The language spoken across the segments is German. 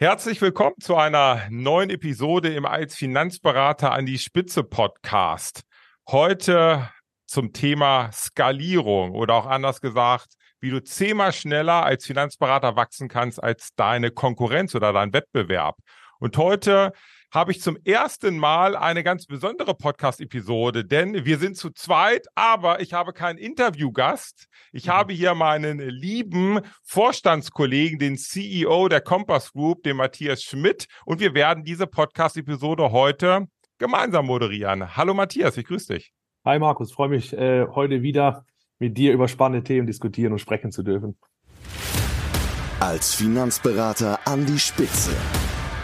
Herzlich willkommen zu einer neuen Episode im als Finanzberater an die Spitze Podcast. Heute zum Thema Skalierung oder auch anders gesagt, wie du zehnmal schneller als Finanzberater wachsen kannst als deine Konkurrenz oder dein Wettbewerb. Und heute habe ich zum ersten Mal eine ganz besondere Podcast-Episode, denn wir sind zu zweit, aber ich habe keinen Interviewgast. Ich mhm. habe hier meinen lieben Vorstandskollegen, den CEO der Compass Group, den Matthias Schmidt, und wir werden diese Podcast-Episode heute gemeinsam moderieren. Hallo Matthias, ich grüße dich. Hi Markus, freue mich äh, heute wieder mit dir über spannende Themen diskutieren und sprechen zu dürfen. Als Finanzberater an die Spitze.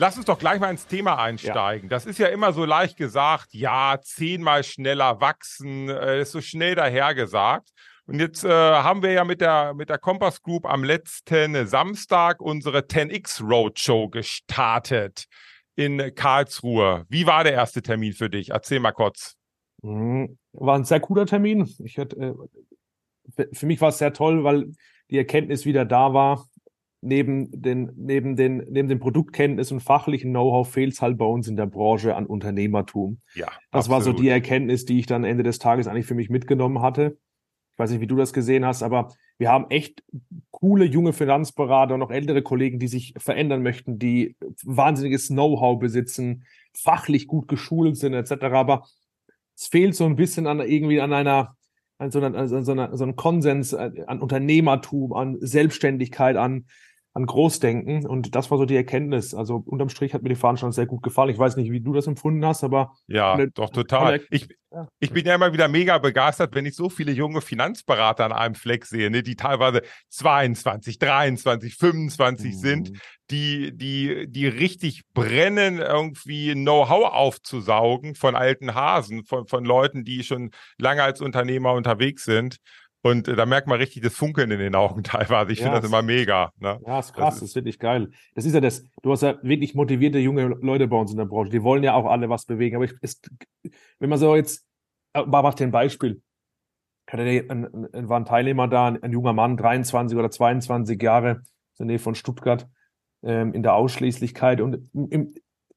Lass uns doch gleich mal ins Thema einsteigen. Ja. Das ist ja immer so leicht gesagt, ja, zehnmal schneller wachsen, äh, ist so schnell dahergesagt. Und jetzt äh, haben wir ja mit der, mit der Compass Group am letzten Samstag unsere 10x Roadshow gestartet in Karlsruhe. Wie war der erste Termin für dich? Erzähl mal kurz. Mhm. War ein sehr cooler Termin. Ich hatte, äh, für mich war es sehr toll, weil die Erkenntnis wieder da war, neben den, neben den, neben den Produktkenntnis und fachlichen Know-how fehlt es halt bei uns in der Branche an Unternehmertum. Ja. Das absolut. war so die Erkenntnis, die ich dann Ende des Tages eigentlich für mich mitgenommen hatte. Ich weiß nicht, wie du das gesehen hast, aber wir haben echt coole junge Finanzberater und auch ältere Kollegen, die sich verändern möchten, die wahnsinniges Know-how besitzen, fachlich gut geschult sind, etc. Aber es fehlt so ein bisschen an irgendwie an einer, an so, einer, an so, einer, so einem Konsens, an Unternehmertum, an Selbstständigkeit, an an Großdenken. Und das war so die Erkenntnis. Also unterm Strich hat mir die Veranstaltung sehr gut gefallen. Ich weiß nicht, wie du das empfunden hast, aber. Ja, eine, doch, total. Ich, ja. ich bin ja immer wieder mega begeistert, wenn ich so viele junge Finanzberater an einem Fleck sehe, ne, die teilweise 22, 23, 25 mhm. sind, die, die, die richtig brennen, irgendwie Know-how aufzusaugen von alten Hasen, von, von Leuten, die schon lange als Unternehmer unterwegs sind. Und äh, da merkt man richtig das Funkeln in den Augen teilweise. Ich ja, finde das immer mega. Ne? Ja, ist krass, das ist, das ist wirklich geil. Das ist ja das, du hast ja wirklich motivierte junge Leute bei uns in der Branche. Die wollen ja auch alle was bewegen. Aber ich, ist, wenn man so jetzt, äh, mach dir ein Beispiel. Hatte ein, ein, war ein Teilnehmer da, ein, ein, junger Mann, 23 oder 22 Jahre, in der Nähe von Stuttgart, ähm, in der Ausschließlichkeit. Und im,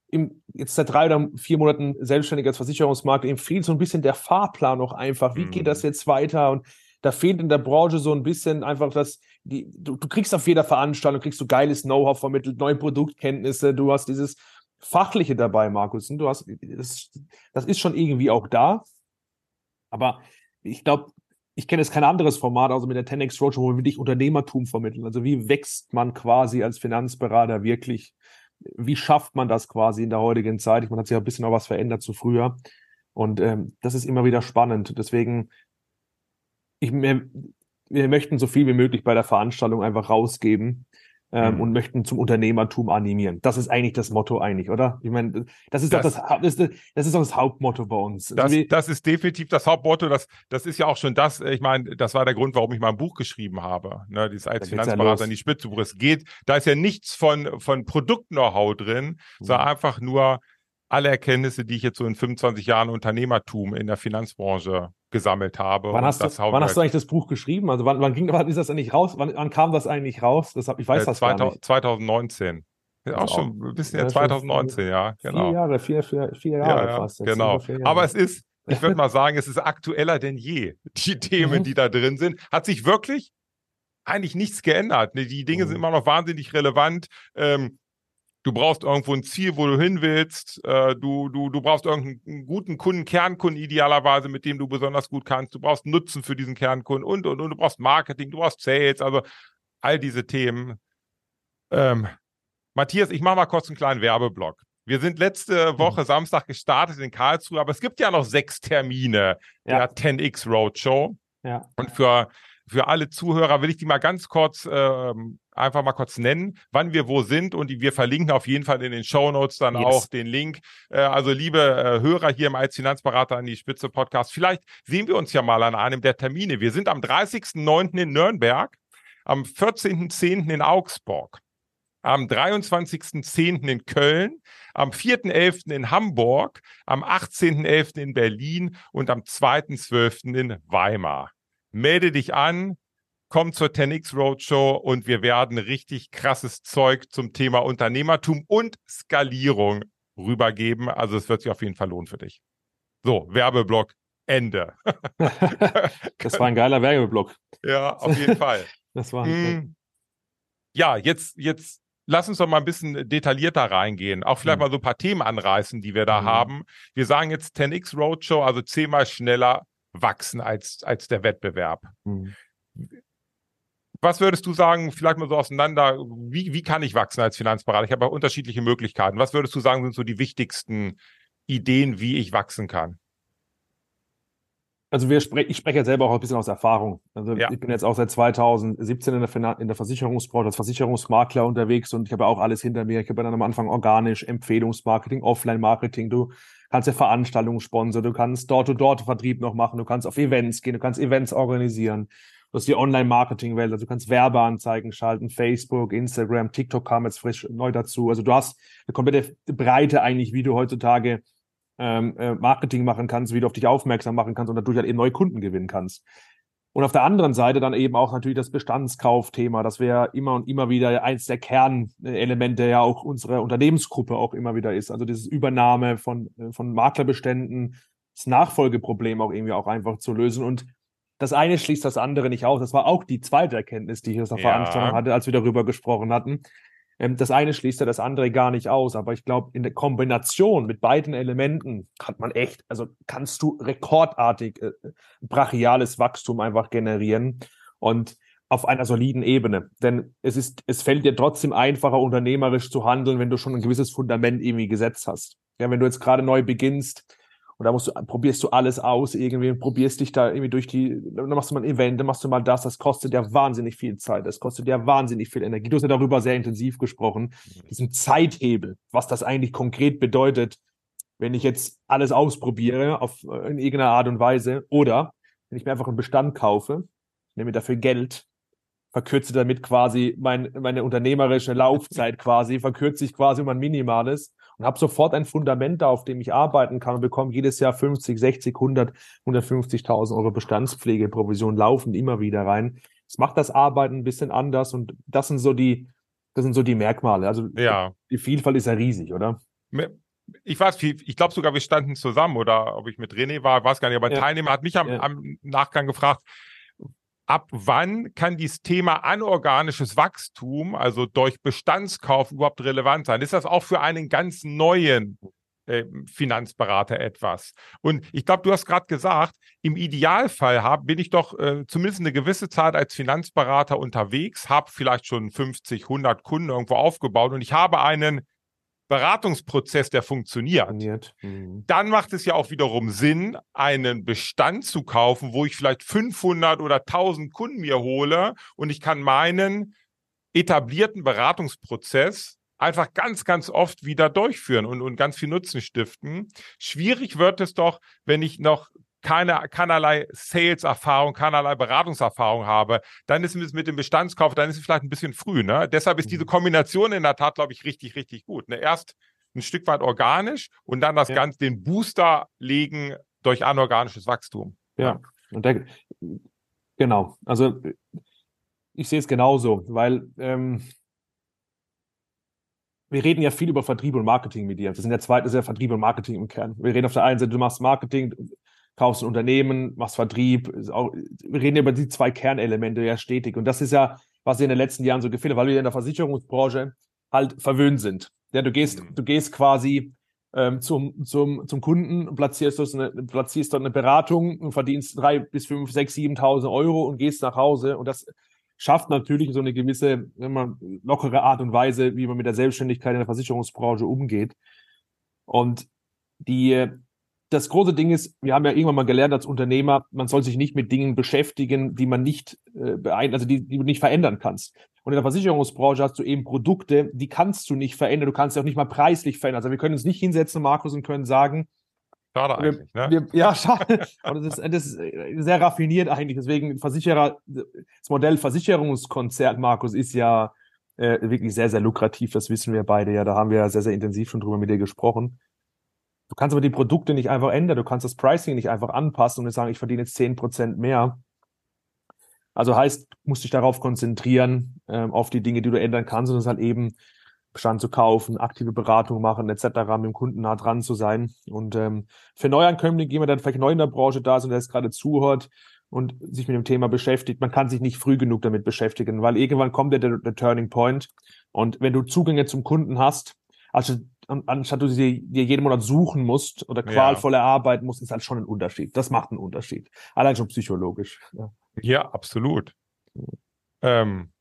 im, jetzt seit drei oder vier Monaten selbstständig als Versicherungsmakler, ihm fehlt so ein bisschen der Fahrplan noch einfach. Wie geht das mhm. jetzt weiter? Und da fehlt in der Branche so ein bisschen einfach das, die, du, du kriegst auf jeder Veranstaltung, kriegst du geiles Know-how vermittelt, neue Produktkenntnisse, du hast dieses Fachliche dabei, Markus. Und du hast, das, das ist schon irgendwie auch da. Aber ich glaube, ich kenne jetzt kein anderes Format, also mit der 10x Roadshow, wo wir wirklich Unternehmertum vermitteln. Also wie wächst man quasi als Finanzberater wirklich? Wie schafft man das quasi in der heutigen Zeit? Meine, hat sich ja ein bisschen auch was verändert zu früher. Und ähm, das ist immer wieder spannend. Deswegen ich, wir, wir möchten so viel wie möglich bei der Veranstaltung einfach rausgeben ähm, mhm. und möchten zum Unternehmertum animieren. Das ist eigentlich das Motto eigentlich, oder? Ich meine, das ist das, doch das, das, das ist doch das Hauptmotto bei uns. Das, das ist definitiv das Hauptmotto. Das, das ist ja auch schon das. Ich meine, das war der Grund, warum ich mein Buch geschrieben habe. Ne, dieses als Finanzberater ja in die Spitze. Es geht, da ist ja nichts von von Produkt-Know-how drin, mhm. sondern einfach nur alle Erkenntnisse, die ich jetzt so in 25 Jahren Unternehmertum in der Finanzbranche gesammelt habe. Wann, hast du, wann hast du eigentlich das Buch geschrieben? Also wann, wann, ging, wann ist das eigentlich raus? Wann, wann kam das eigentlich raus? Das ich weiß äh, das 2000, gar nicht. 2019. Ja, auch schon ein bisschen ja, 2019, ja, genau. Vier Jahre, vier, vier, vier Jahre ja, fast. Jetzt genau. Jahre. Aber es ist, ich würde mal sagen, es ist aktueller denn je. Die Themen, mhm. die da drin sind, hat sich wirklich eigentlich nichts geändert. Die Dinge mhm. sind immer noch wahnsinnig relevant. Ähm, Du brauchst irgendwo ein Ziel, wo du hin willst. Äh, du, du, du brauchst irgendeinen guten Kunden, Kernkunden idealerweise, mit dem du besonders gut kannst. Du brauchst Nutzen für diesen Kernkunden und, und, und. Du brauchst Marketing, du brauchst Sales, also all diese Themen. Ähm, Matthias, ich mache mal kurz einen kleinen Werbeblock. Wir sind letzte mhm. Woche mhm. Samstag gestartet in Karlsruhe, aber es gibt ja noch sechs Termine ja. der 10x Roadshow. Ja. Und für für alle Zuhörer will ich die mal ganz kurz ähm, einfach mal kurz nennen, wann wir wo sind und wir verlinken auf jeden Fall in den Show Notes dann yes. auch den Link. Äh, also liebe äh, Hörer hier im als Finanzberater an die Spitze Podcast, vielleicht sehen wir uns ja mal an einem der Termine. Wir sind am 30.09. in Nürnberg, am 14.10. in Augsburg, am 23.10. in Köln, am 4.11. in Hamburg, am 18.11. in Berlin und am 2.12. in Weimar. Melde dich an, komm zur 10x Roadshow und wir werden richtig krasses Zeug zum Thema Unternehmertum und Skalierung rübergeben. Also es wird sich auf jeden Fall lohnen für dich. So, Werbeblock, Ende. das war ein geiler Werbeblock. Ja, auf jeden Fall. das war ein mm, ja, jetzt, jetzt lass uns doch mal ein bisschen detaillierter reingehen. Auch vielleicht mhm. mal so ein paar Themen anreißen, die wir da mhm. haben. Wir sagen jetzt 10x Roadshow, also zehnmal schneller wachsen als, als der Wettbewerb. Mhm. Was würdest du sagen, vielleicht mal so auseinander, wie, wie kann ich wachsen als Finanzberater? Ich habe auch unterschiedliche Möglichkeiten. Was würdest du sagen, sind so die wichtigsten Ideen, wie ich wachsen kann? Also wir spre ich spreche jetzt selber auch ein bisschen aus Erfahrung. Also ja. ich bin jetzt auch seit 2017 in der, in der Versicherungsbranche als Versicherungsmakler unterwegs und ich habe auch alles hinter mir. Ich habe dann am Anfang organisch, Empfehlungsmarketing, Offline-Marketing. Du kannst ja Veranstaltungen sponsern, du kannst Dort-to-Dort-Vertrieb noch machen, du kannst auf Events gehen, du kannst Events organisieren. Du hast die Online-Marketing-Welt, also du kannst Werbeanzeigen schalten, Facebook, Instagram, TikTok kam jetzt frisch neu dazu. Also du hast eine komplette Breite eigentlich, wie du heutzutage ähm, äh, Marketing machen kannst, wie du auf dich aufmerksam machen kannst und dadurch halt eben neue Kunden gewinnen kannst. Und auf der anderen Seite dann eben auch natürlich das Bestandskaufthema, das wäre immer und immer wieder eins der Kernelemente ja auch unserer Unternehmensgruppe auch immer wieder ist. Also dieses Übernahme von, äh, von Maklerbeständen, das Nachfolgeproblem auch irgendwie auch einfach zu lösen. Und das eine schließt das andere nicht aus. Das war auch die zweite Erkenntnis, die ich aus der ja. Veranstaltung hatte, als wir darüber gesprochen hatten. Ähm, das eine schließt ja das andere gar nicht aus, aber ich glaube, in der Kombination mit beiden Elementen hat man echt, also kannst du rekordartig äh, brachiales Wachstum einfach generieren und auf einer soliden Ebene. Denn es ist, es fällt dir trotzdem einfacher, unternehmerisch zu handeln, wenn du schon ein gewisses Fundament irgendwie gesetzt hast. Ja, wenn du jetzt gerade neu beginnst, und da musst du, probierst du alles aus irgendwie, probierst dich da irgendwie durch die, dann machst du mal ein Event, dann machst du mal das, das kostet ja wahnsinnig viel Zeit, das kostet ja wahnsinnig viel Energie. Du hast ja darüber sehr intensiv gesprochen, mhm. diesen Zeithebel, was das eigentlich konkret bedeutet, wenn ich jetzt alles ausprobiere auf, in irgendeiner Art und Weise oder wenn ich mir einfach einen Bestand kaufe, nehme dafür Geld, verkürze damit quasi mein, meine unternehmerische Laufzeit quasi, verkürze ich quasi um ein minimales und habe sofort ein Fundament da, auf dem ich arbeiten kann und bekomme jedes Jahr 50, 60, 100, 150.000 Euro Bestandspflegeprovision laufen immer wieder rein. Das macht das Arbeiten ein bisschen anders und das sind so die, das sind so die Merkmale. Also ja. die Vielfalt ist ja riesig, oder? Ich weiß, ich glaube sogar, wir standen zusammen oder ob ich mit René war, weiß gar nicht, aber ein ja. Teilnehmer hat mich am, ja. am Nachgang gefragt, ab wann kann dieses Thema anorganisches Wachstum, also durch Bestandskauf, überhaupt relevant sein? Ist das auch für einen ganz neuen äh, Finanzberater etwas? Und ich glaube, du hast gerade gesagt, im Idealfall hab, bin ich doch äh, zumindest eine gewisse Zeit als Finanzberater unterwegs, habe vielleicht schon 50, 100 Kunden irgendwo aufgebaut und ich habe einen Beratungsprozess, der funktioniert, funktioniert. Mhm. dann macht es ja auch wiederum Sinn, einen Bestand zu kaufen, wo ich vielleicht 500 oder 1000 Kunden mir hole und ich kann meinen etablierten Beratungsprozess einfach ganz, ganz oft wieder durchführen und, und ganz viel Nutzen stiften. Schwierig wird es doch, wenn ich noch keine, keinerlei Sales-Erfahrung, keinerlei Beratungserfahrung habe, dann ist es mit dem Bestandskauf, dann ist es vielleicht ein bisschen früh. Ne? Deshalb ist diese mhm. Kombination in der Tat, glaube ich, richtig, richtig gut. Ne? Erst ein Stück weit organisch und dann das ja. Ganze, den Booster legen durch anorganisches Wachstum. Ja, und der, genau. Also ich sehe es genauso, weil ähm, wir reden ja viel über Vertrieb und Marketing mit dir. Das sind ja zwei, das ist ja Vertrieb und Marketing im Kern. Wir reden auf der einen Seite, du machst Marketing, kaufst ein Unternehmen, machst Vertrieb. Auch, wir reden über die zwei Kernelemente ja stetig. Und das ist ja, was in den letzten Jahren so gefehlt hat, weil wir in der Versicherungsbranche halt verwöhnt sind. Ja, du gehst, mhm. du gehst quasi ähm, zum, zum, zum Kunden, platzierst, dort eine, platzierst dort eine Beratung und verdienst drei bis fünf, sechs, siebentausend Euro und gehst nach Hause. Und das schafft natürlich so eine gewisse immer lockere Art und Weise, wie man mit der Selbstständigkeit in der Versicherungsbranche umgeht. Und die das große Ding ist, wir haben ja irgendwann mal gelernt als Unternehmer, man soll sich nicht mit Dingen beschäftigen, die man nicht äh, beein also die, die du nicht verändern kannst. Und in der Versicherungsbranche hast du eben Produkte, die kannst du nicht verändern. Du kannst ja auch nicht mal preislich verändern. Also wir können uns nicht hinsetzen, Markus, und können sagen, Schade eigentlich, ne? Wir, ja, schade. Und das ist, das ist sehr raffiniert eigentlich. Deswegen Versicherer, das Modell Versicherungskonzert, Markus, ist ja äh, wirklich sehr, sehr lukrativ. Das wissen wir beide ja. Da haben wir ja sehr, sehr intensiv schon drüber mit dir gesprochen. Du kannst aber die Produkte nicht einfach ändern. Du kannst das Pricing nicht einfach anpassen und sagen, ich verdiene jetzt zehn Prozent mehr. Also heißt, du musst dich darauf konzentrieren, ähm, auf die Dinge, die du ändern kannst und das halt eben Bestand zu kaufen, aktive Beratung machen, etc., mit dem Kunden nah dran zu sein. Und ähm, für Neuankömmlinge, jemand, der vielleicht neu in der Branche da ist und der jetzt gerade zuhört und sich mit dem Thema beschäftigt, man kann sich nicht früh genug damit beschäftigen, weil irgendwann kommt der, der, der Turning Point. Und wenn du Zugänge zum Kunden hast, also anstatt du sie dir jeden Monat suchen musst oder qualvoll ja. erarbeiten musst, ist halt schon ein Unterschied. Das macht einen Unterschied. Allein schon psychologisch. Ja, ja absolut. Ähm,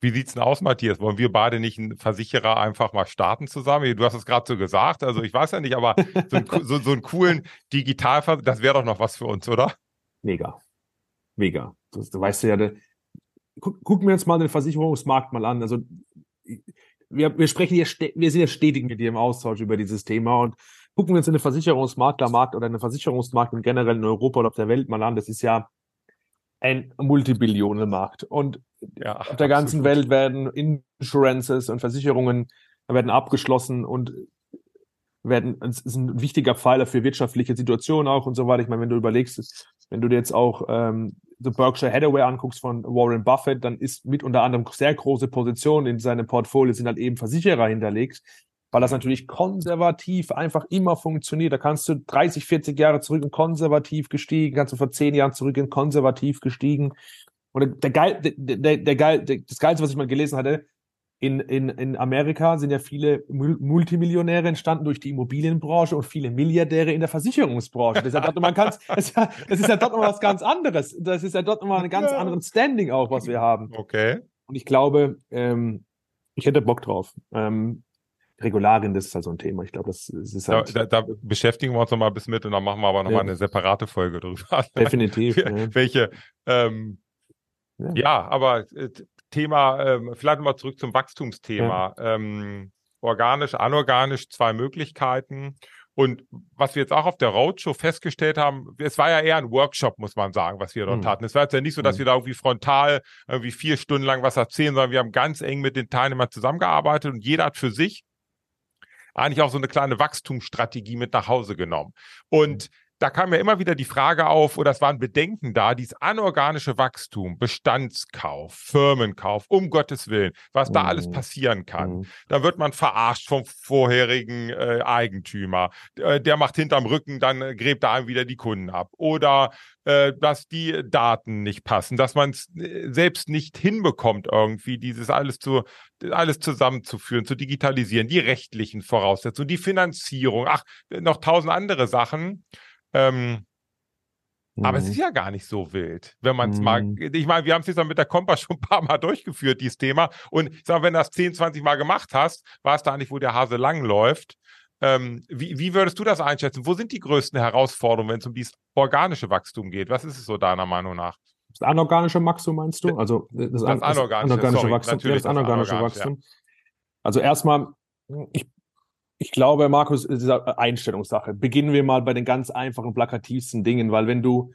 wie sieht's denn aus, Matthias? Wollen wir beide nicht einen Versicherer einfach mal starten zusammen? Du hast es gerade so gesagt, also ich weiß ja nicht, aber so, ein, so, so einen coolen Digitalversicherer, das wäre doch noch was für uns, oder? Mega. Mega. Das, du weißt ja, der, guck, gucken wir uns mal den Versicherungsmarkt mal an. Also wir, wir sprechen hier, wir sind ja stetig mit dir im Austausch über dieses Thema und gucken wir uns in den Versicherungsmaklermarkt oder den Versicherungsmarkt und generell in Europa oder auf der Welt mal an. Das ist ja ein Multibillionenmarkt. Und ja, auf der ganzen Welt werden Insurances und Versicherungen werden abgeschlossen und werden, es ist ein wichtiger Pfeiler für wirtschaftliche Situationen auch und so weiter. Ich meine, wenn du überlegst, wenn du dir jetzt auch ähm, The Berkshire Hathaway anguckst von Warren Buffett, dann ist mit unter anderem sehr große Positionen in seinem Portfolio sind halt eben Versicherer hinterlegt, weil das natürlich konservativ einfach immer funktioniert. Da kannst du 30, 40 Jahre zurück in konservativ gestiegen, kannst du vor 10 Jahren zurück in konservativ gestiegen. Und der, der, der, der der, das Geilste, was ich mal gelesen hatte, in, in, in Amerika sind ja viele Multimillionäre entstanden durch die Immobilienbranche und viele Milliardäre in der Versicherungsbranche. Das ist ja dort nochmal ganz, das ist ja, das ist ja dort nochmal was ganz anderes. Das ist ja dort nochmal ein ganz ja. anderes Standing auch, was wir haben. Okay. Und ich glaube, ähm, ich hätte Bock drauf. Ähm, Regularien, das ist halt so ein Thema. Ich glaube, das, das ist halt. Da, da, da, beschäftigen wir uns noch mal ein bisschen mit und dann machen wir aber noch ja. mal eine separate Folge drüber. Definitiv. Welche, ähm, ja. ja. aber äh, Thema, ähm, vielleicht mal zurück zum Wachstumsthema. Ja. Ähm, organisch, anorganisch, zwei Möglichkeiten. Und was wir jetzt auch auf der Roadshow festgestellt haben, es war ja eher ein Workshop, muss man sagen, was wir dort mhm. hatten. Es war jetzt ja nicht so, dass mhm. wir da irgendwie frontal irgendwie vier Stunden lang was erzählen, sondern wir haben ganz eng mit den Teilnehmern zusammengearbeitet und jeder hat für sich eigentlich auch so eine kleine Wachstumsstrategie mit nach Hause genommen. Und mhm da kam ja immer wieder die Frage auf, oder es waren Bedenken da, dieses anorganische Wachstum, Bestandskauf, Firmenkauf, um Gottes Willen, was mhm. da alles mhm. passieren kann. Mhm. Da wird man verarscht vom vorherigen äh, Eigentümer. Äh, der macht hinterm Rücken, dann äh, gräbt da einem wieder die Kunden ab. Oder äh, dass die Daten nicht passen, dass man es äh, selbst nicht hinbekommt, irgendwie dieses alles zu alles zusammenzuführen, zu digitalisieren, die rechtlichen Voraussetzungen, die Finanzierung, ach, noch tausend andere Sachen. Ähm, mhm. Aber es ist mhm. ja gar nicht so wild, wenn man es mhm. mal. Ich meine, wir haben es jetzt mit der Kompass schon ein paar Mal durchgeführt, dieses Thema. Und ich sage, wenn du das 10, 20 Mal gemacht hast, war es da nicht, wo der Hase lang läuft. Ähm, wie, wie würdest du das einschätzen? Wo sind die größten Herausforderungen, wenn es um dieses organische Wachstum geht? Was ist es so deiner Meinung nach? Das anorganische Wachstum meinst du? Also das, das, das anorganische, anorganische sorry, Wachstum. Ja, das anorganische Wachstum. Ja. Also erstmal, ich ich glaube, Markus, es ist eine Einstellungssache. Beginnen wir mal bei den ganz einfachen, plakativsten Dingen, weil wenn du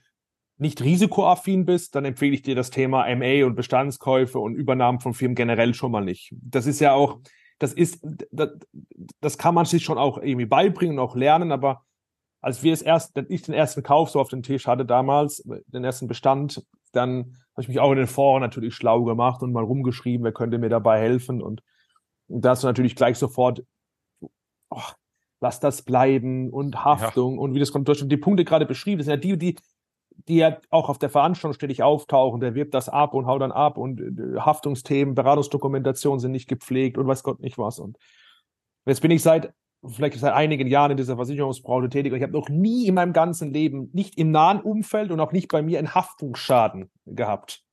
nicht risikoaffin bist, dann empfehle ich dir das Thema MA und Bestandskäufe und Übernahmen von Firmen generell schon mal nicht. Das ist ja auch, das ist, das, das kann man sich schon auch irgendwie beibringen und auch lernen, aber als wir es erst, ich den ersten Kauf so auf den Tisch hatte damals, den ersten Bestand, dann habe ich mich auch in den Foren natürlich schlau gemacht und mal rumgeschrieben, wer könnte mir dabei helfen und da hast du natürlich gleich sofort oh, lass das bleiben und Haftung ja. und wie das kommt durch. Und die Punkte gerade beschrieben, das sind ja die, die, die ja auch auf der Veranstaltung ständig auftauchen. Der wirbt das ab und haut dann ab und äh, Haftungsthemen, Beratungsdokumentation sind nicht gepflegt und weiß Gott nicht was. Und jetzt bin ich seit vielleicht seit einigen Jahren in dieser Versicherungsbranche tätig und ich habe noch nie in meinem ganzen Leben, nicht im nahen Umfeld und auch nicht bei mir, einen Haftungsschaden gehabt.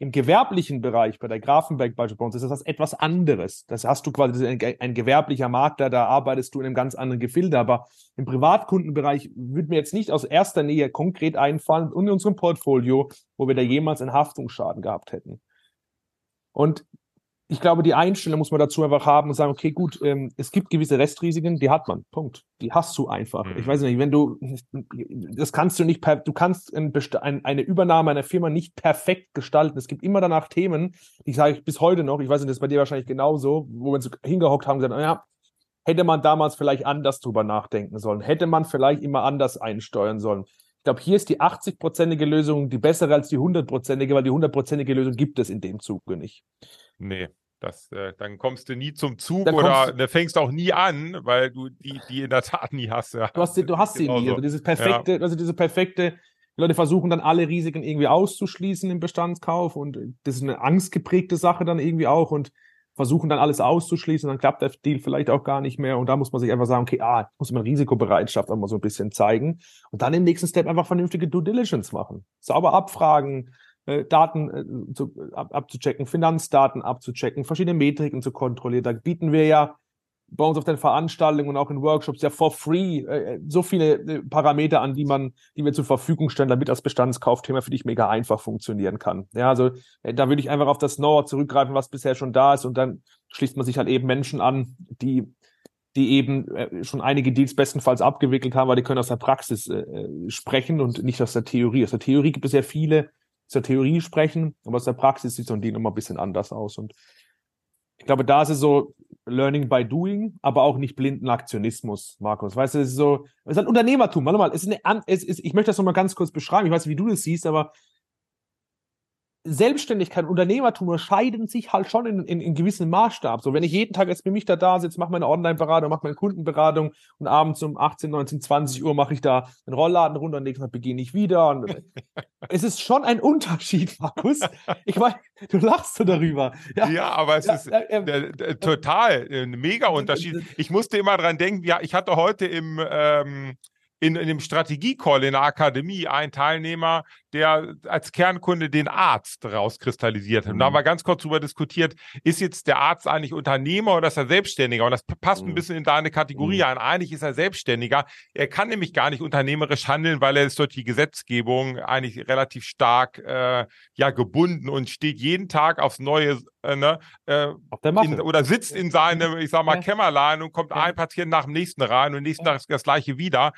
Im gewerblichen Bereich, bei der Grafenberg beispielsweise, ist das etwas anderes. Das hast du quasi ein, ein gewerblicher Makler, da arbeitest du in einem ganz anderen Gefilde. Aber im Privatkundenbereich würde mir jetzt nicht aus erster Nähe konkret einfallen und in unserem Portfolio, wo wir da jemals einen Haftungsschaden gehabt hätten. Und ich glaube, die Einstellung muss man dazu einfach haben und sagen, okay, gut, ähm, es gibt gewisse Restrisiken, die hat man. Punkt. Die hast du einfach. Mhm. Ich weiß nicht, wenn du, das kannst du nicht, du kannst ein, ein, eine Übernahme einer Firma nicht perfekt gestalten. Es gibt immer danach Themen, die sage ich bis heute noch, ich weiß nicht, das ist bei dir wahrscheinlich genauso, wo wir so hingehockt haben und gesagt, naja, hätte man damals vielleicht anders drüber nachdenken sollen, hätte man vielleicht immer anders einsteuern sollen. Ich glaube, hier ist die 80-prozentige Lösung die bessere als die 100-prozentige, weil die 100-prozentige Lösung gibt es in dem Zuge nicht. Nee, das, äh, dann kommst du nie zum Zug dann oder du fängst auch nie an, weil du die, die in der Tat nie hast. Ja. Du hast, sie, du hast sie nie. Also dieses perfekte, ja. also diese perfekte, die Leute versuchen dann alle Risiken irgendwie auszuschließen im Bestandskauf und das ist eine angstgeprägte Sache dann irgendwie auch und versuchen dann alles auszuschließen, dann klappt der Deal vielleicht auch gar nicht mehr und da muss man sich einfach sagen, okay, ah, muss man Risikobereitschaft auch mal so ein bisschen zeigen und dann im nächsten Step einfach vernünftige Due Diligence machen. Sauber abfragen, äh, Daten äh, zu, ab, abzuchecken, Finanzdaten abzuchecken, verschiedene Metriken zu kontrollieren. Da bieten wir ja bei uns auf den Veranstaltungen und auch in Workshops ja for free äh, so viele äh, Parameter an, die man, die wir zur Verfügung stellen, damit das Bestandskaufthema für dich mega einfach funktionieren kann. Ja, also äh, da würde ich einfach auf das Know-how zurückgreifen, was bisher schon da ist und dann schließt man sich halt eben Menschen an, die die eben äh, schon einige Deals bestenfalls abgewickelt haben, weil die können aus der Praxis äh, sprechen und nicht aus der Theorie. Aus der Theorie gibt es ja viele zur Theorie sprechen, aber aus der Praxis sieht so ein Ding immer ein bisschen anders aus. Und ich glaube, da ist es so Learning by Doing, aber auch nicht blinden Aktionismus, Markus. Weißt du, es ist so, es ist ein Unternehmertum. Warte mal, es ist eine, es ist, ich möchte das nochmal ganz kurz beschreiben. Ich weiß nicht, wie du das siehst, aber Selbstständigkeit und Unternehmertum unterscheiden sich halt schon in, in, in gewissem Maßstab. So, wenn ich jeden Tag jetzt für mich da da sitze, mache meine Online-Beratung, mache meine Kundenberatung und abends um 18, 19, 20 Uhr mache ich da einen Rollladen runter und nächsten Tag beginne ich wieder. Und es ist schon ein Unterschied, Markus. Ich meine, du lachst so darüber. Ja, ja aber es ja, ist äh, äh, total ein mega Unterschied. Ich musste immer dran denken, ja, ich hatte heute im ähm, in, in dem Strategie-Call in der Akademie einen Teilnehmer, der als Kernkunde den Arzt rauskristallisiert hat. Und da haben mhm. wir ganz kurz darüber diskutiert, ist jetzt der Arzt eigentlich Unternehmer oder ist er Selbstständiger? Und das passt ein mhm. bisschen in deine Kategorie mhm. ein. Eigentlich ist er Selbstständiger. Er kann nämlich gar nicht unternehmerisch handeln, weil er ist durch die Gesetzgebung eigentlich relativ stark äh, ja gebunden und steht jeden Tag aufs Neue ne, äh, in, oder sitzt in seinem, ich sag mal, Kämmerlein und kommt ein Patient nach dem nächsten rein und nächsten Tag das gleiche wieder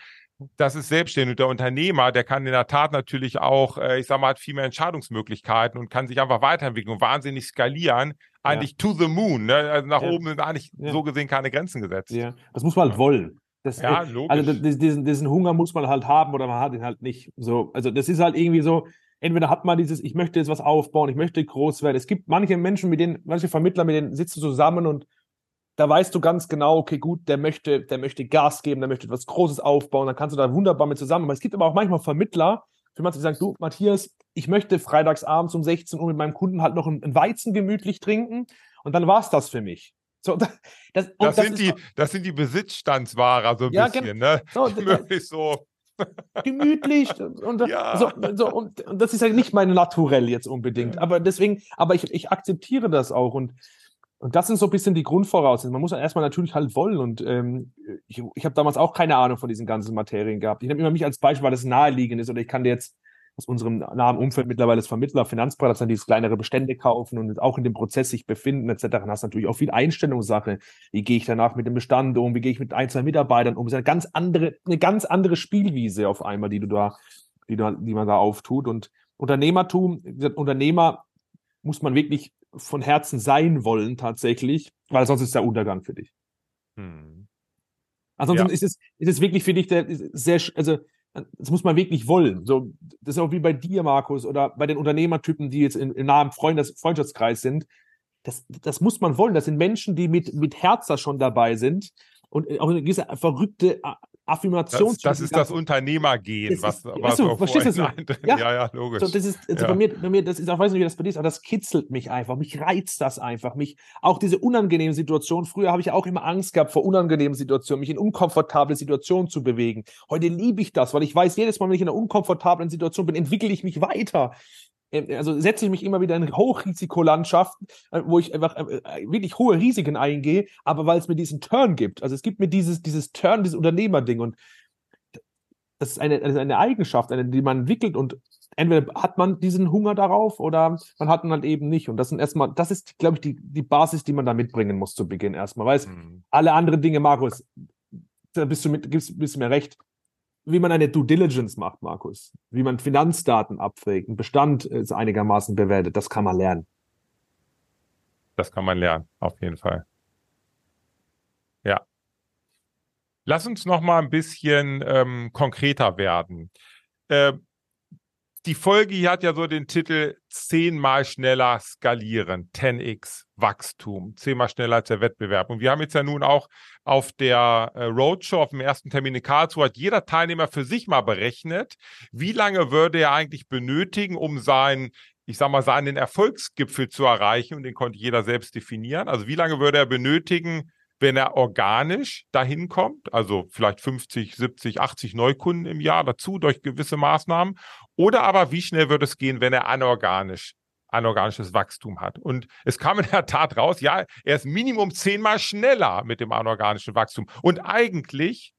das ist selbstständig. Und der Unternehmer, der kann in der Tat natürlich auch, äh, ich sag mal, hat viel mehr Entscheidungsmöglichkeiten und kann sich einfach weiterentwickeln und wahnsinnig skalieren. Eigentlich ja. to the moon. Ne? Also nach ja. oben sind eigentlich ja. so gesehen keine Grenzen gesetzt. Ja, das muss man halt wollen. Das, ja, äh, logisch. Also diesen, diesen Hunger muss man halt haben oder man hat ihn halt nicht. So, also das ist halt irgendwie so, entweder hat man dieses, ich möchte jetzt was aufbauen, ich möchte groß werden. Es gibt manche Menschen, mit denen, manche Vermittler, mit denen sitzt du zusammen und da weißt du ganz genau, okay, gut, der möchte, der möchte Gas geben, der möchte etwas Großes aufbauen, dann kannst du da wunderbar mit zusammen. Aber es gibt aber auch manchmal Vermittler, für manche, die sagen, du, Matthias, ich möchte freitags abends um 16 Uhr mit meinem Kunden halt noch ein, Weizen gemütlich trinken und dann war es das für mich. So, das, das, das sind die, das sind die Besitzstandswahrer so ein ja, bisschen, ne? So, so gemütlich und, ja. so, so, und, und, das ist ja nicht mein Naturell jetzt unbedingt. Ja. Aber deswegen, aber ich, ich akzeptiere das auch und und das sind so ein bisschen die Grundvoraussetzungen. Man muss erstmal natürlich halt wollen. Und ähm, ich, ich habe damals auch keine Ahnung von diesen ganzen Materien gehabt. Ich nehme immer mich als Beispiel, weil das naheliegend ist. Oder ich kann dir jetzt aus unserem nahen Umfeld mittlerweile als Vermittler, Finanzberater, dann dieses kleinere Bestände kaufen und auch in dem Prozess sich befinden, etc. Dann hast du natürlich auch viel Einstellungssache. Wie gehe ich danach mit dem Bestand um? Wie gehe ich mit ein, zwei Mitarbeitern um? Das ist eine ganz andere, eine ganz andere Spielwiese auf einmal, die du da, die, da, die man da auftut. Und Unternehmertum, Unternehmer muss man wirklich von Herzen sein wollen tatsächlich, weil sonst ist der Untergang für dich. Hm. Ansonsten ja. ist, es, ist es wirklich für dich der, sehr, also das muss man wirklich wollen. So, das ist auch wie bei dir, Markus, oder bei den Unternehmertypen, die jetzt in, im nahen Freundes, Freundschaftskreis sind. Das, das muss man wollen. Das sind Menschen, die mit, mit Herz da schon dabei sind und auch eine gewisse verrückte Affirmation. Das, das ist das Unternehmergehen, was, ist, was du, verstehst du? Ja, ja, ja, logisch. So, das ist, also ja. bei, mir, bei mir, das ist, ich weiß nicht, wie das bei dir ist, aber das kitzelt mich einfach. Mich reizt das einfach. Mich, auch diese unangenehmen Situationen. Früher habe ich auch immer Angst gehabt vor unangenehmen Situationen, mich in unkomfortable Situationen zu bewegen. Heute liebe ich das, weil ich weiß, jedes Mal, wenn ich in einer unkomfortablen Situation bin, entwickle ich mich weiter. Äh, also setze ich mich immer wieder in Hochrisikolandschaften, äh, wo ich einfach wirklich hohe Risiken eingehe, aber weil es mir diesen Turn gibt. Also es gibt mir dieses, dieses Turn, dieses Unternehmerding und das ist eine, das ist eine Eigenschaft, eine, die man entwickelt und entweder hat man diesen Hunger darauf oder man hat ihn halt eben nicht. Und das sind erstmal, das ist, glaube ich, die, die Basis, die man da mitbringen muss zu Beginn erstmal. Weil mhm. alle anderen Dinge, Markus, da bist du mit, gibst, bist du mir recht, wie man eine Due Diligence macht, Markus, wie man Finanzdaten abfragt, einen Bestand ist einigermaßen bewertet, das kann man lernen. Das kann man lernen, auf jeden Fall. Ja. Lass uns noch mal ein bisschen ähm, konkreter werden. Äh, die Folge hier hat ja so den Titel zehnmal schneller skalieren, 10x Wachstum, zehnmal schneller als der Wettbewerb. Und wir haben jetzt ja nun auch auf der äh, Roadshow, auf dem ersten Termin in Karlsruhe, hat jeder Teilnehmer für sich mal berechnet, wie lange würde er eigentlich benötigen, um seinen ich sag mal, seinen Erfolgsgipfel zu erreichen und den konnte jeder selbst definieren. Also wie lange würde er benötigen, wenn er organisch dahin kommt, also vielleicht 50, 70, 80 Neukunden im Jahr dazu durch gewisse Maßnahmen, oder aber wie schnell würde es gehen, wenn er anorganisch anorganisches Wachstum hat. Und es kam in der Tat raus, ja, er ist Minimum zehnmal schneller mit dem anorganischen Wachstum. Und eigentlich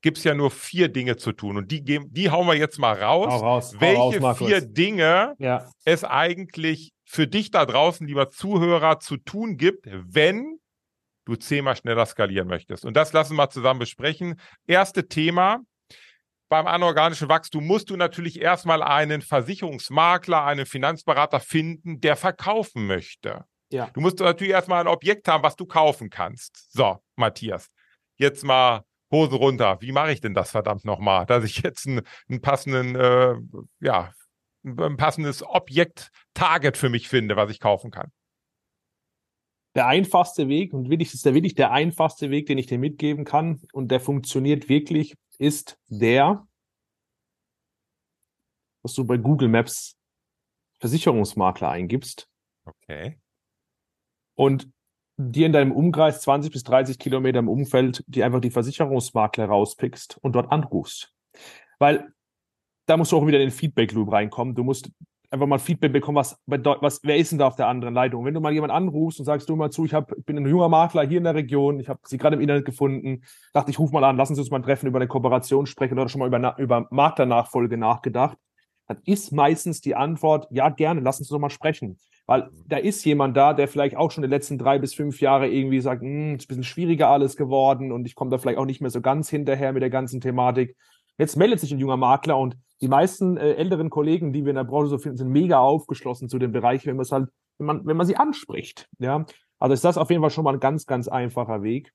gibt es ja nur vier Dinge zu tun. Und die, die hauen wir jetzt mal raus. Hau raus welche raus, vier Dinge ja. es eigentlich für dich da draußen, lieber Zuhörer, zu tun gibt, wenn du zehnmal schneller skalieren möchtest. Und das lassen wir zusammen besprechen. Erste Thema. Beim anorganischen Wachstum musst du natürlich erstmal einen Versicherungsmakler, einen Finanzberater finden, der verkaufen möchte. Ja. Du musst natürlich erstmal ein Objekt haben, was du kaufen kannst. So, Matthias, jetzt mal Hose runter. Wie mache ich denn das verdammt nochmal, dass ich jetzt einen, einen passenden, äh, ja, ein passendes Objekt, Target für mich finde, was ich kaufen kann? Der einfachste Weg, und wirklich, ist der wirklich der einfachste Weg, den ich dir mitgeben kann, und der funktioniert wirklich, ist der, dass du bei Google Maps Versicherungsmakler eingibst. Okay. Und dir in deinem Umkreis 20 bis 30 Kilometer im Umfeld, die einfach die Versicherungsmakler rauspickst und dort anrufst. Weil da musst du auch wieder in den Feedback Loop reinkommen. Du musst einfach mal Feedback bekommen, was, was, wer ist denn da auf der anderen Leitung? Wenn du mal jemanden anrufst und sagst, du mal zu, ich, hab, ich bin ein junger Makler hier in der Region, ich habe sie gerade im Internet gefunden, dachte ich, ruf mal an, lassen Sie uns mal treffen, über eine Kooperation sprechen oder schon mal über, über Maklernachfolge nachgedacht, dann ist meistens die Antwort, ja, gerne, lass uns doch mal sprechen. Weil da ist jemand da, der vielleicht auch schon die letzten drei bis fünf Jahre irgendwie sagt, hm, ist ein bisschen schwieriger alles geworden und ich komme da vielleicht auch nicht mehr so ganz hinterher mit der ganzen Thematik. Jetzt meldet sich ein junger Makler und die meisten äh, älteren Kollegen, die wir in der Branche so finden, sind mega aufgeschlossen zu dem Bereich, wenn halt, wenn man, wenn man sie anspricht. Ja, also ist das auf jeden Fall schon mal ein ganz, ganz einfacher Weg.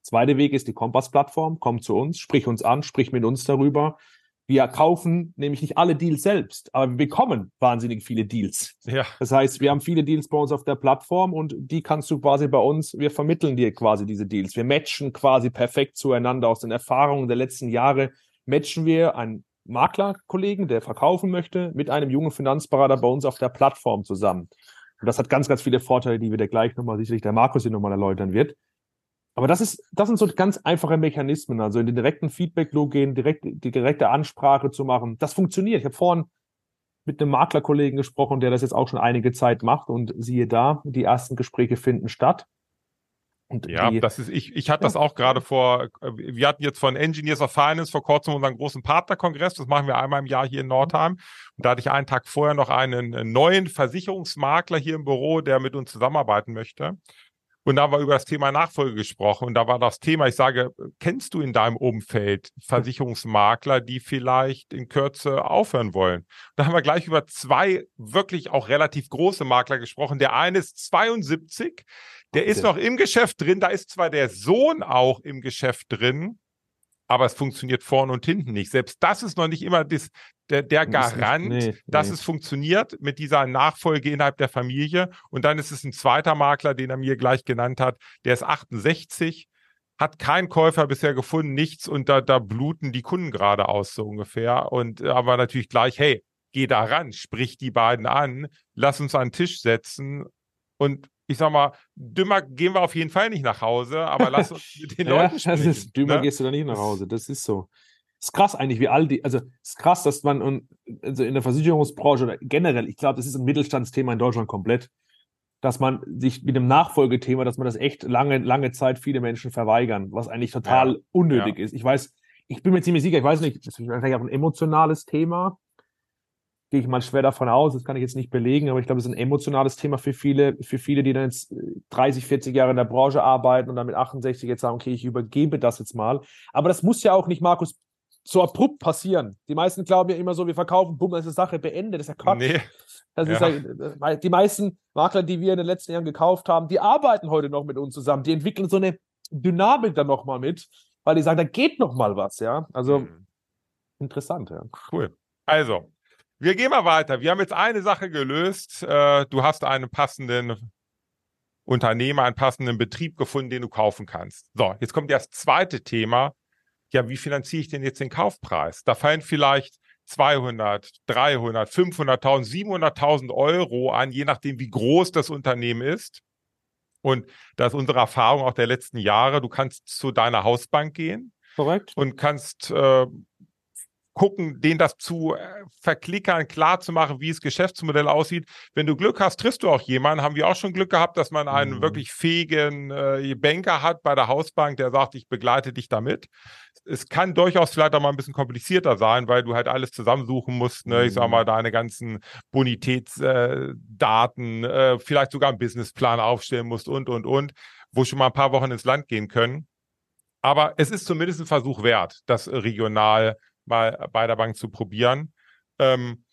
Zweiter Weg ist die Kompass-Plattform. Komm zu uns, sprich uns an, sprich mit uns darüber. Wir kaufen nämlich nicht alle Deals selbst, aber wir bekommen wahnsinnig viele Deals. Ja. Das heißt, wir haben viele Deals bei uns auf der Plattform und die kannst du quasi bei uns, wir vermitteln dir quasi diese Deals. Wir matchen quasi perfekt zueinander aus den Erfahrungen der letzten Jahre. Matchen wir einen Maklerkollegen, der verkaufen möchte, mit einem jungen Finanzberater bei uns auf der Plattform zusammen. Und das hat ganz, ganz viele Vorteile, die wir da gleich nochmal, sicherlich der Markus hier nochmal erläutern wird. Aber das ist, das sind so ganz einfache Mechanismen, also in den direkten Feedback-Loop gehen, direkt, die direkte Ansprache zu machen. Das funktioniert. Ich habe vorhin mit einem Maklerkollegen gesprochen, der das jetzt auch schon einige Zeit macht und siehe da, die ersten Gespräche finden statt. Und ja, die, das ist, ich, ich hatte ja. das auch gerade vor, wir hatten jetzt von Engineers of Finance vor kurzem unseren großen Partnerkongress, das machen wir einmal im Jahr hier in Nordheim. Und da hatte ich einen Tag vorher noch einen neuen Versicherungsmakler hier im Büro, der mit uns zusammenarbeiten möchte. Und da haben wir über das Thema Nachfolge gesprochen. Und da war das Thema, ich sage, kennst du in deinem Umfeld Versicherungsmakler, die vielleicht in Kürze aufhören wollen? Da haben wir gleich über zwei wirklich auch relativ große Makler gesprochen. Der eine ist 72, der okay. ist noch im Geschäft drin. Da ist zwar der Sohn auch im Geschäft drin, aber es funktioniert vorne und hinten nicht. Selbst das ist noch nicht immer das, der, der Garant, nicht, nee, dass nee. es funktioniert mit dieser Nachfolge innerhalb der Familie. Und dann ist es ein zweiter Makler, den er mir gleich genannt hat, der ist 68, hat keinen Käufer bisher gefunden, nichts und da, da bluten die Kunden gerade aus, so ungefähr. Und aber natürlich gleich, hey, geh da ran, sprich die beiden an, lass uns an den Tisch setzen und ich sag mal, dümmer gehen wir auf jeden Fall nicht nach Hause, aber lass uns mit den ja, Leuten sprechen. Ist, dümmer ne? gehst du da nicht nach Hause, das ist so. Ist krass eigentlich, wie all die, also ist krass, dass man also in der Versicherungsbranche oder generell, ich glaube, das ist ein Mittelstandsthema in Deutschland komplett, dass man sich mit dem Nachfolgethema, dass man das echt lange, lange Zeit viele Menschen verweigern, was eigentlich total ja, unnötig ja. ist. Ich weiß, ich bin mir ziemlich sicher, ich weiß nicht, das ist vielleicht auch ein emotionales Thema. Gehe ich mal schwer davon aus, das kann ich jetzt nicht belegen, aber ich glaube, es ist ein emotionales Thema für viele, für viele, die dann jetzt 30, 40 Jahre in der Branche arbeiten und dann mit 68 jetzt sagen, okay, ich übergebe das jetzt mal. Aber das muss ja auch nicht, Markus, so abrupt passieren. Die meisten glauben ja immer so, wir verkaufen, bumm, ist Sache beendet. Das ist ja Quatsch. Nee. Das ja. ist ja, die meisten Makler, die wir in den letzten Jahren gekauft haben, die arbeiten heute noch mit uns zusammen. Die entwickeln so eine Dynamik dann nochmal mit, weil die sagen, da geht noch mal was, ja. Also mhm. interessant, ja. Cool. Also, wir gehen mal weiter. Wir haben jetzt eine Sache gelöst. Äh, du hast einen passenden Unternehmer, einen passenden Betrieb gefunden, den du kaufen kannst. So, jetzt kommt das zweite Thema ja, wie finanziere ich denn jetzt den Kaufpreis? Da fallen vielleicht 200, 300, 500.000, 700.000 Euro an, je nachdem, wie groß das Unternehmen ist. Und das ist unsere Erfahrung auch der letzten Jahre. Du kannst zu deiner Hausbank gehen. Korrekt. Und kannst äh, gucken, denen das zu äh, verklickern, klar zu machen, wie das Geschäftsmodell aussieht. Wenn du Glück hast, triffst du auch jemanden. Haben wir auch schon Glück gehabt, dass man einen mhm. wirklich fähigen äh, Banker hat bei der Hausbank, der sagt, ich begleite dich damit. Es kann durchaus vielleicht auch mal ein bisschen komplizierter sein, weil du halt alles zusammensuchen musst. Ne? Mhm. Ich sag mal, mhm. deine ganzen Bonitätsdaten, äh, äh, vielleicht sogar einen Businessplan aufstellen musst und, und, und, wo schon mal ein paar Wochen ins Land gehen können. Aber es ist zumindest ein Versuch wert, das regional mal bei der Bank zu probieren. Ähm,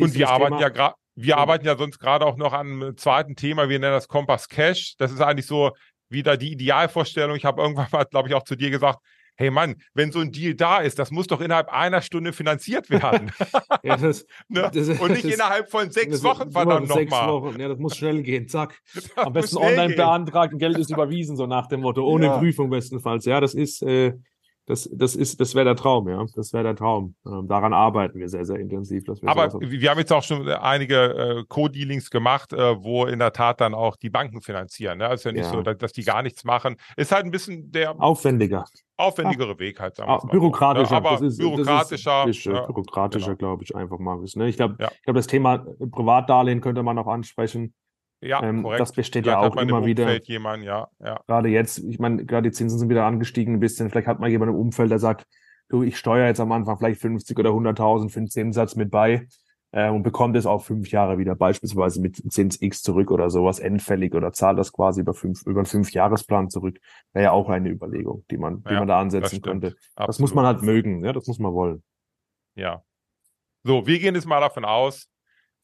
und wir arbeiten Thema. ja gerade, wir ja. arbeiten ja sonst gerade auch noch an einem zweiten Thema. Wir nennen das Kompass Cash. Das ist eigentlich so wieder die Idealvorstellung. Ich habe irgendwann mal, glaube ich, auch zu dir gesagt, hey Mann, wenn so ein Deal da ist, das muss doch innerhalb einer Stunde finanziert werden. ja, das, ne? das, Und nicht das, innerhalb von sechs Wochen, verdammt nochmal. Ja, das muss schnell gehen, zack. Am besten online gehen. beantragen, Geld ist überwiesen, so nach dem Motto, ohne ja. Prüfung bestenfalls. Ja, das ist, äh, das, das ist, das wäre der Traum, ja. Das wäre der Traum. Ähm, daran arbeiten wir sehr, sehr intensiv. Wir Aber wir haben jetzt auch schon einige äh, Co-Dealings gemacht, äh, wo in der Tat dann auch die Banken finanzieren. Ne? Also ja nicht ja. so, dass, dass, die gar nichts machen. Ist halt ein bisschen der aufwendiger, aufwendigere Ach, Weg halt. Sagen ah, bürokratischer, so. Ne? aber ist, bürokratischer, ist, ja, bürokratischer, genau. glaube ich einfach mal. Ne? Ich glaube, ich glaube, das Thema Privatdarlehen könnte man noch ansprechen. Ja, ähm, korrekt. Das besteht vielleicht ja auch immer wieder. Jemand, ja, ja. Gerade jetzt, ich meine, gerade die Zinsen sind wieder angestiegen ein bisschen. Vielleicht hat man jemand im Umfeld, der sagt, du, ich steuere jetzt am Anfang vielleicht 50 oder 100.000 für den Zinssatz mit bei äh, und bekommt es auch fünf Jahre wieder beispielsweise mit Zins X zurück oder sowas endfällig oder zahlt das quasi über fünf über einen Fünfjahresplan zurück. Wäre ja auch eine Überlegung, die man, die ja, man da ansetzen das könnte. Absolut. Das muss man halt mögen, ja, das muss man wollen. Ja. So, wir gehen jetzt mal davon aus,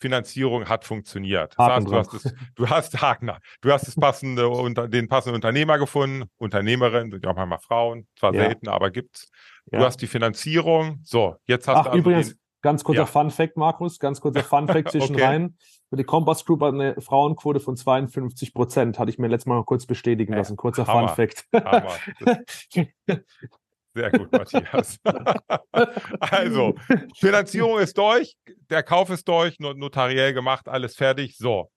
Finanzierung hat funktioniert. Das heißt, du hast, es, du hast Hagner, du hast das passende, unter, den passenden Unternehmer gefunden, Unternehmerin, sind ja auch manchmal Frauen, zwar ja. selten, aber gibt's. Du ja. hast die Finanzierung. So, jetzt hast Ach, du also übrigens, den, ganz kurzer ja. Fun Fact, Markus, ganz kurzer Fun Fact zwischen okay. rein. Die Compass Group hat eine Frauenquote von 52 Prozent, hatte ich mir letztes Mal noch kurz bestätigen lassen. Kurzer Hammer. Fun Fact. Hammer. Sehr gut, Matthias. also, Finanzierung ist durch, der Kauf ist durch, notariell gemacht, alles fertig. So.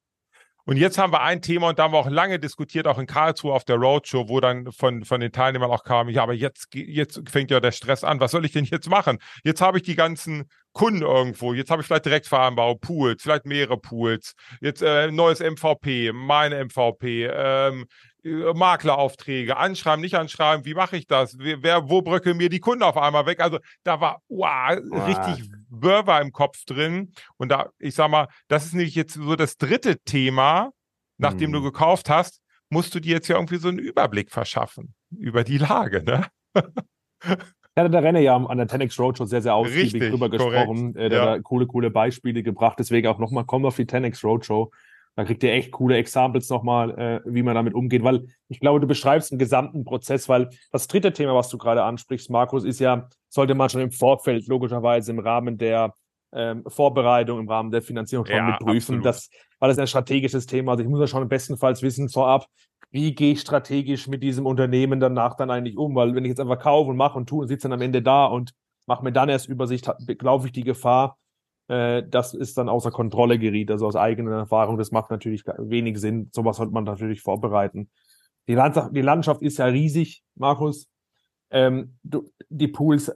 Und jetzt haben wir ein Thema und da haben wir auch lange diskutiert, auch in Karlsruhe auf der Roadshow, wo dann von, von den Teilnehmern auch kam, ja, aber jetzt, jetzt fängt ja der Stress an. Was soll ich denn jetzt machen? Jetzt habe ich die ganzen Kunden irgendwo. Jetzt habe ich vielleicht Direktfahrenbau, Pools, vielleicht mehrere Pools. Jetzt äh, neues MVP, meine MVP, ähm, äh, Makleraufträge, anschreiben, nicht anschreiben, wie mache ich das? Wer, wo bröckeln mir die Kunden auf einmal weg? Also da war wow, wow. richtig Wörter im Kopf drin. Und da, ich sag mal, das ist nämlich jetzt so das dritte Thema, nachdem hm. du gekauft hast, musst du dir jetzt ja irgendwie so einen Überblick verschaffen über die Lage, ne? Ja, der Renner ja an der Tenex Roadshow sehr, sehr ausgiebig Richtig, drüber gesprochen. Äh, der ja. hat coole, coole Beispiele gebracht. Deswegen auch nochmal, komm auf die Tenex Roadshow. Da kriegt ihr echt coole Examples nochmal, äh, wie man damit umgeht, weil ich glaube, du beschreibst einen gesamten Prozess, weil das dritte Thema, was du gerade ansprichst, Markus, ist ja, sollte man schon im Vorfeld logischerweise im Rahmen der ähm, Vorbereitung, im Rahmen der Finanzierung schon ja, mit prüfen, das, weil das ein strategisches Thema. Also ich muss ja schon bestenfalls wissen vorab, wie gehe ich strategisch mit diesem Unternehmen danach dann eigentlich um, weil wenn ich jetzt einfach kaufe und mache und tue und sitze dann am Ende da und mache mir dann erst Übersicht, laufe ich die Gefahr, äh, das ist dann außer Kontrolle geriet. Also aus eigener Erfahrung, das macht natürlich wenig Sinn. Sowas sollte man natürlich vorbereiten. Die Landschaft, die Landschaft ist ja riesig, Markus. Ähm, du, die Pools,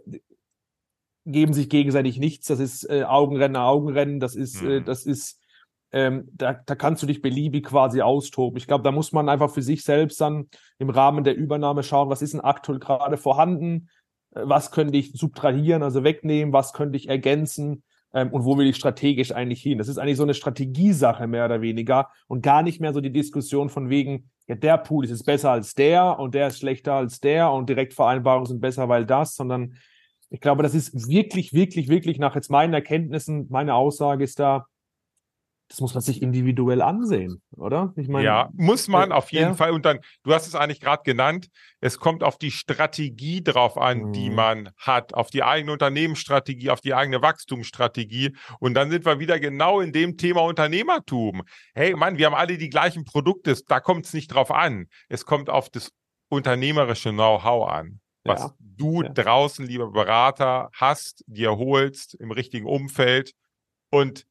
geben sich gegenseitig nichts. Das ist äh, Augenrennen, Augenrennen. Das ist, äh, Mhm. das ist, ähm, da, da kannst du dich beliebig quasi austoben. Ich glaube, da muss man einfach für sich selbst dann im Rahmen der Übernahme schauen, was ist denn aktuell gerade vorhanden, äh, was könnte ich subtrahieren, also wegnehmen, was könnte ich ergänzen ähm, und wo will ich strategisch eigentlich hin. Das ist eigentlich so eine Strategiesache mehr oder weniger und gar nicht mehr so die Diskussion von wegen, ja, der Pool ist jetzt besser als der und der ist schlechter als der und Direktvereinbarungen sind besser, weil das, sondern ich glaube, das ist wirklich, wirklich, wirklich nach jetzt meinen Erkenntnissen, meine Aussage ist da, das muss man sich individuell ansehen, oder? Ich meine, ja, muss man äh, auf jeden ja. Fall. Und dann, du hast es eigentlich gerade genannt, es kommt auf die Strategie drauf an, die Mhm. man hat, auf die eigene Unternehmensstrategie, auf die eigene Wachstumsstrategie. Und dann sind wir wieder genau in dem Thema Unternehmertum. Hey, Mann, wir haben alle die gleichen Produkte, da kommt es nicht drauf an. Es kommt auf das unternehmerische Know-how an. Was Ja. du Ja. draußen, lieber Berater, hast, dir holst im richtigen Umfeld. Und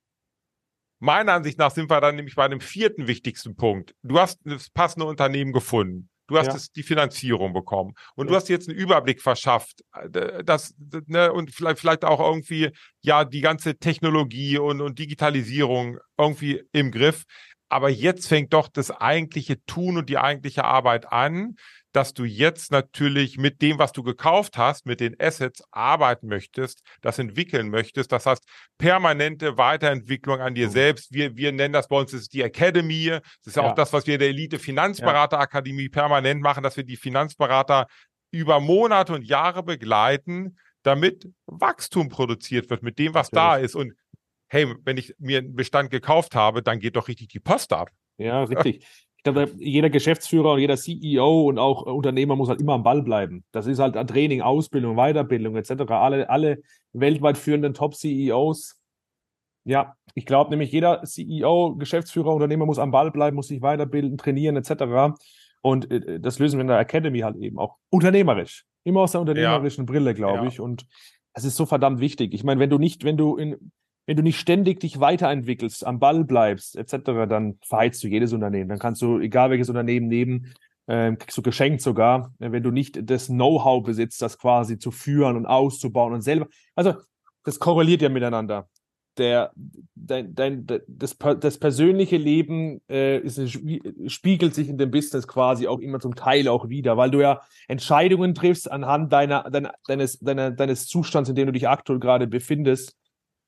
Meiner Ansicht nach sind wir dann nämlich bei dem vierten wichtigsten Punkt. Du hast das passende Unternehmen gefunden. Du hast Ja. es, die Finanzierung bekommen. Und du Ja. hast jetzt einen Überblick verschafft. äh, Das, ne, und vielleicht, vielleicht auch irgendwie, ja, die ganze Technologie und, und Digitalisierung irgendwie im Griff. Aber jetzt fängt doch das eigentliche Tun und die eigentliche Arbeit an, dass du jetzt natürlich mit dem, was du gekauft hast, mit den Assets arbeiten möchtest, das entwickeln möchtest. Das heißt, permanente Weiterentwicklung an dir Mhm. selbst. Wir, wir nennen das bei uns, das ist die Academy. Das ist ja auch das, was wir in der Elite Finanzberater-Akademie permanent machen, dass wir die Finanzberater über Monate und Jahre begleiten, damit Wachstum produziert wird mit dem, was da Natürlich. ist. Und hey, wenn ich mir einen Bestand gekauft habe, dann geht doch richtig die Post ab. Ja, richtig. Ich glaube, jeder Geschäftsführer und jeder CEO und auch Unternehmer muss halt immer am Ball bleiben. Das ist halt Training, Ausbildung, Weiterbildung etc. Alle, alle weltweit führenden Top-CEOs. Ja, ich glaube nämlich, jeder CEO, Geschäftsführer, Unternehmer muss am Ball bleiben, muss sich weiterbilden, trainieren etc. Und äh, das lösen wir in der Academy halt eben auch unternehmerisch. Immer aus der unternehmerischen Brille, glaube Ja. ich. Und das ist so verdammt wichtig. Ich meine, wenn du nicht, wenn du in, wenn du nicht ständig dich weiterentwickelst, am Ball bleibst, etc., dann verheizt du jedes Unternehmen. Dann kannst du, egal welches Unternehmen nehmen, ähm, kriegst du geschenkt sogar, äh, wenn du nicht das Know-how besitzt, das quasi zu führen und auszubauen und selber. Also, das korreliert ja miteinander. Der, dein, dein, das, das persönliche Leben äh, ist, Spie- spiegelt sich in dem Business quasi auch immer zum Teil auch wieder, weil du ja Entscheidungen triffst anhand deiner, deiner, deines, deiner, deines Zustands, in dem du dich aktuell gerade befindest.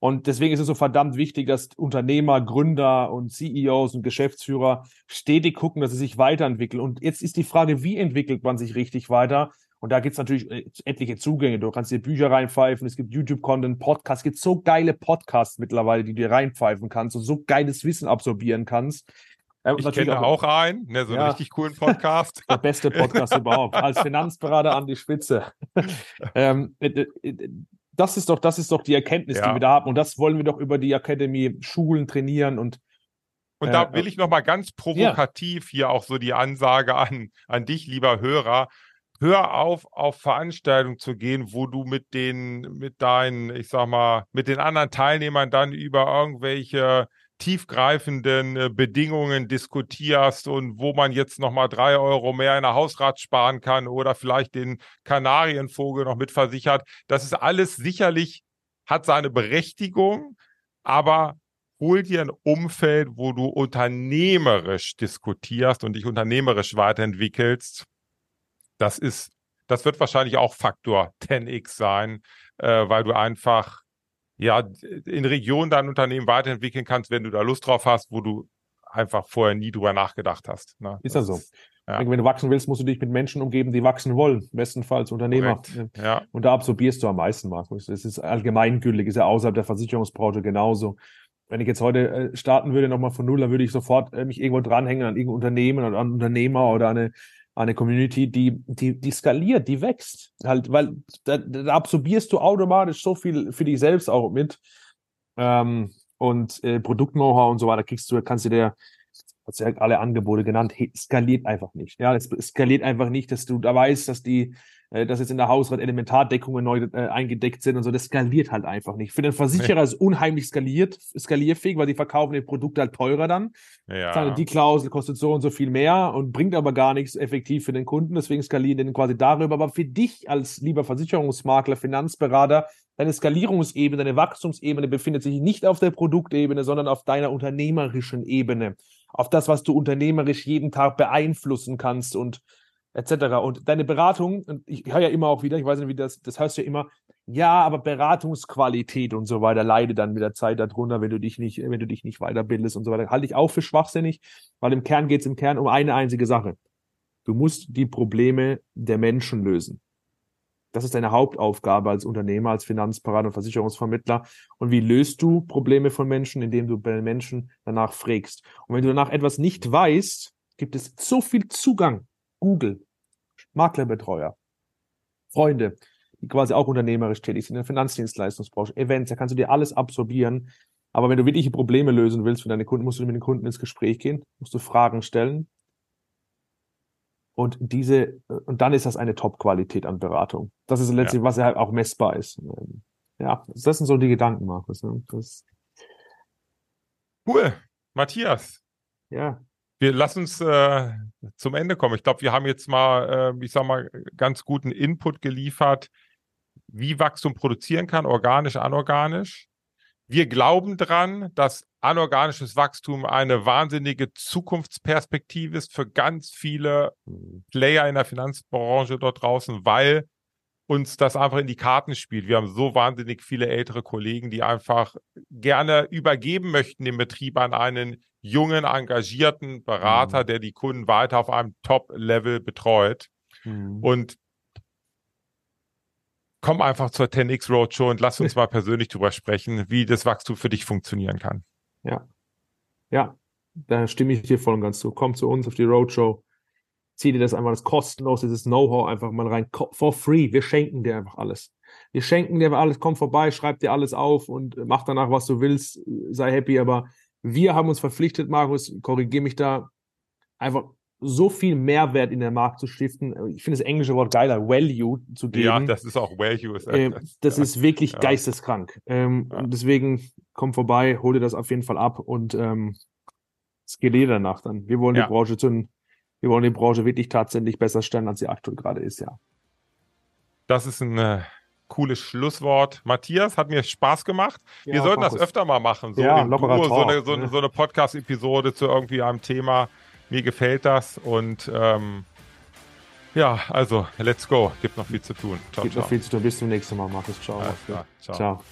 Und deswegen ist es so verdammt wichtig, dass Unternehmer, Gründer und CEOs und Geschäftsführer stetig gucken, dass sie sich weiterentwickeln. Und jetzt ist die Frage, wie entwickelt man sich richtig weiter? Und da gibt's natürlich äh, etliche Zugänge. Du kannst dir Bücher reinpfeifen, es gibt YouTube-Content, Podcasts, es gibt so geile Podcasts mittlerweile, die du dir reinpfeifen kannst und so geiles Wissen absorbieren kannst. Äh, und Ich natürlich kenne auch einen, ne, so einen Ja. richtig coolen Podcast. der beste Podcast überhaupt. Als Finanzberater an die Spitze. ähm, äh, äh, das ist doch, das ist doch die Erkenntnis, Ja. die wir da haben. Und das wollen wir doch über die Akademie schulen, trainieren und Und Äh, da will ich nochmal ganz provokativ hier auch so die Ansage an, an dich, lieber Hörer. Hör auf, auf Veranstaltungen zu gehen, wo du mit den, mit deinen, ich sag mal, mit den anderen Teilnehmern dann über irgendwelche tiefgreifenden äh, Bedingungen diskutierst und wo man jetzt nochmal drei Euro mehr in der Hausrat sparen kann oder vielleicht den Kanarienvogel noch mitversichert. Das ist alles sicherlich, hat seine Berechtigung, aber hol dir ein Umfeld, wo du unternehmerisch diskutierst und dich unternehmerisch weiterentwickelst. Das ist, das wird wahrscheinlich auch Faktor 10x sein, äh, weil du einfach ja in Regionen dein Unternehmen weiterentwickeln kannst, wenn du da Lust drauf hast, wo du einfach vorher nie drüber nachgedacht hast. Ne? ist ja Das so. ja. Wenn du wachsen willst, musst du dich mit Menschen umgeben, die wachsen wollen. Bestenfalls Unternehmer. korrekt. Ja, Und da absorbierst du am meisten, Markus. Das ist allgemeingültig, ist ja außerhalb der Versicherungsbranche genauso. Wenn ich jetzt heute äh, starten würde, nochmal von null, dann würde ich sofort äh, mich irgendwo dranhängen an irgendein Unternehmen oder an einen Unternehmer oder an eine, eine Community, die, die, die skaliert, die wächst. Halt, weil da, da absorbierst du automatisch so viel für dich selbst auch mit. Ähm, und äh, Produkt-Know-how und so weiter kriegst du, kannst du dir, hast ja alle Angebote genannt, skaliert einfach nicht. Ja, es skaliert einfach nicht, dass du da weißt, dass die äh, dass jetzt in der Hausrat Elementardeckungen neu äh, eingedeckt sind und so, das skaliert halt einfach nicht. Für den Versicherer ist unheimlich skaliert, skalierfähig, weil die verkaufen die Produkte halt teurer dann. ja. Sagen, die Klausel kostet so und so viel mehr und bringt aber gar nichts effektiv für den Kunden, deswegen skalieren dann quasi darüber. Aber für dich als lieber Versicherungsmakler, Finanzberater, deine Skalierungsebene, deine Wachstumsebene befindet sich nicht auf der Produktebene, sondern auf deiner unternehmerischen Ebene. Auf das, was du unternehmerisch jeden Tag beeinflussen kannst und etc. Und deine Beratung, ich höre ja immer auch wieder, ich weiß nicht, wie das, das hörst du ja immer, ja, aber Beratungsqualität und so weiter leidet dann mit der Zeit darunter, wenn du dich nicht, wenn du dich nicht weiterbildest und so weiter. Halte ich auch für schwachsinnig, weil im Kern geht es im Kern um eine einzige Sache. Du musst die Probleme der Menschen lösen. Das ist deine Hauptaufgabe als Unternehmer, als Finanzberater und Versicherungsvermittler. Und wie löst du Probleme von Menschen, indem du bei den Menschen danach frägst? Und wenn du danach etwas nicht weißt, gibt es so viel Zugang. Google, Maklerbetreuer, Freunde, die quasi auch unternehmerisch tätig sind in der Finanzdienstleistungsbranche, Events, da kannst du dir alles absorbieren. Aber wenn du wirkliche Probleme lösen willst für deine Kunden, musst du mit den Kunden ins Gespräch gehen, musst du Fragen stellen. Und diese, und dann ist das eine Top-Qualität an Beratung. Das ist letztlich, ja. was halt auch messbar ist. Ja, das sind so die Gedanken, Markus. Ne? Das cool. Matthias. Ja. Wir lassen uns äh, zum Ende kommen. Ich glaube, wir haben jetzt mal, äh, ich sag mal, ganz guten Input geliefert, wie Wachstum produzieren kann, organisch, anorganisch. Wir glauben dran, dass anorganisches Wachstum eine wahnsinnige Zukunftsperspektive ist für ganz viele Player in der Finanzbranche dort draußen, weil uns das einfach in die Karten spielt. Wir haben so wahnsinnig viele ältere Kollegen, die einfach gerne übergeben möchten den Betrieb an einen jungen, engagierten Berater, mhm. der die Kunden weiter auf einem Top-Level betreut. Mhm. Und komm einfach zur 10x Roadshow und lass uns mal persönlich drüber sprechen, wie das Wachstum für dich funktionieren kann. Ja. Ja, da stimme ich dir voll und ganz zu. Komm zu uns auf die Roadshow. Zieh dir das einfach das kostenlos, dieses Know-how einfach mal rein. For free. Wir schenken dir einfach alles. Wir schenken dir alles. Komm vorbei, schreib dir alles auf und mach danach, was du willst. Sei happy, aber wir haben uns verpflichtet, Markus, korrigiere mich da, einfach so viel Mehrwert in den Markt zu stiften. Ich finde das englische Wort geiler, Value zu geben. Ja, das ist auch Value. Äh, das ja. ist wirklich ja. geisteskrank. Ähm, ja. Deswegen komm vorbei, hol dir das auf jeden Fall ab und ähm, es geht jeder danach dann. Wir wollen die Branche zu, wir wollen die Branche wirklich tatsächlich besser stellen, als sie aktuell gerade ist, ja. Das ist ein äh, cooles Schlusswort. Matthias, hat mir Spaß gemacht. Ja, Wir sollten das öfter mal machen. So, ja, Duo, so eine, so, ne? so eine Podcast-Episode zu irgendwie einem Thema. Mir gefällt das und ähm, ja, also let's go. Gibt noch viel zu tun. Ciao, Gibt ciao. noch viel zu tun. Bis zum nächsten Mal, Markus. Ciao. Ciao. ciao.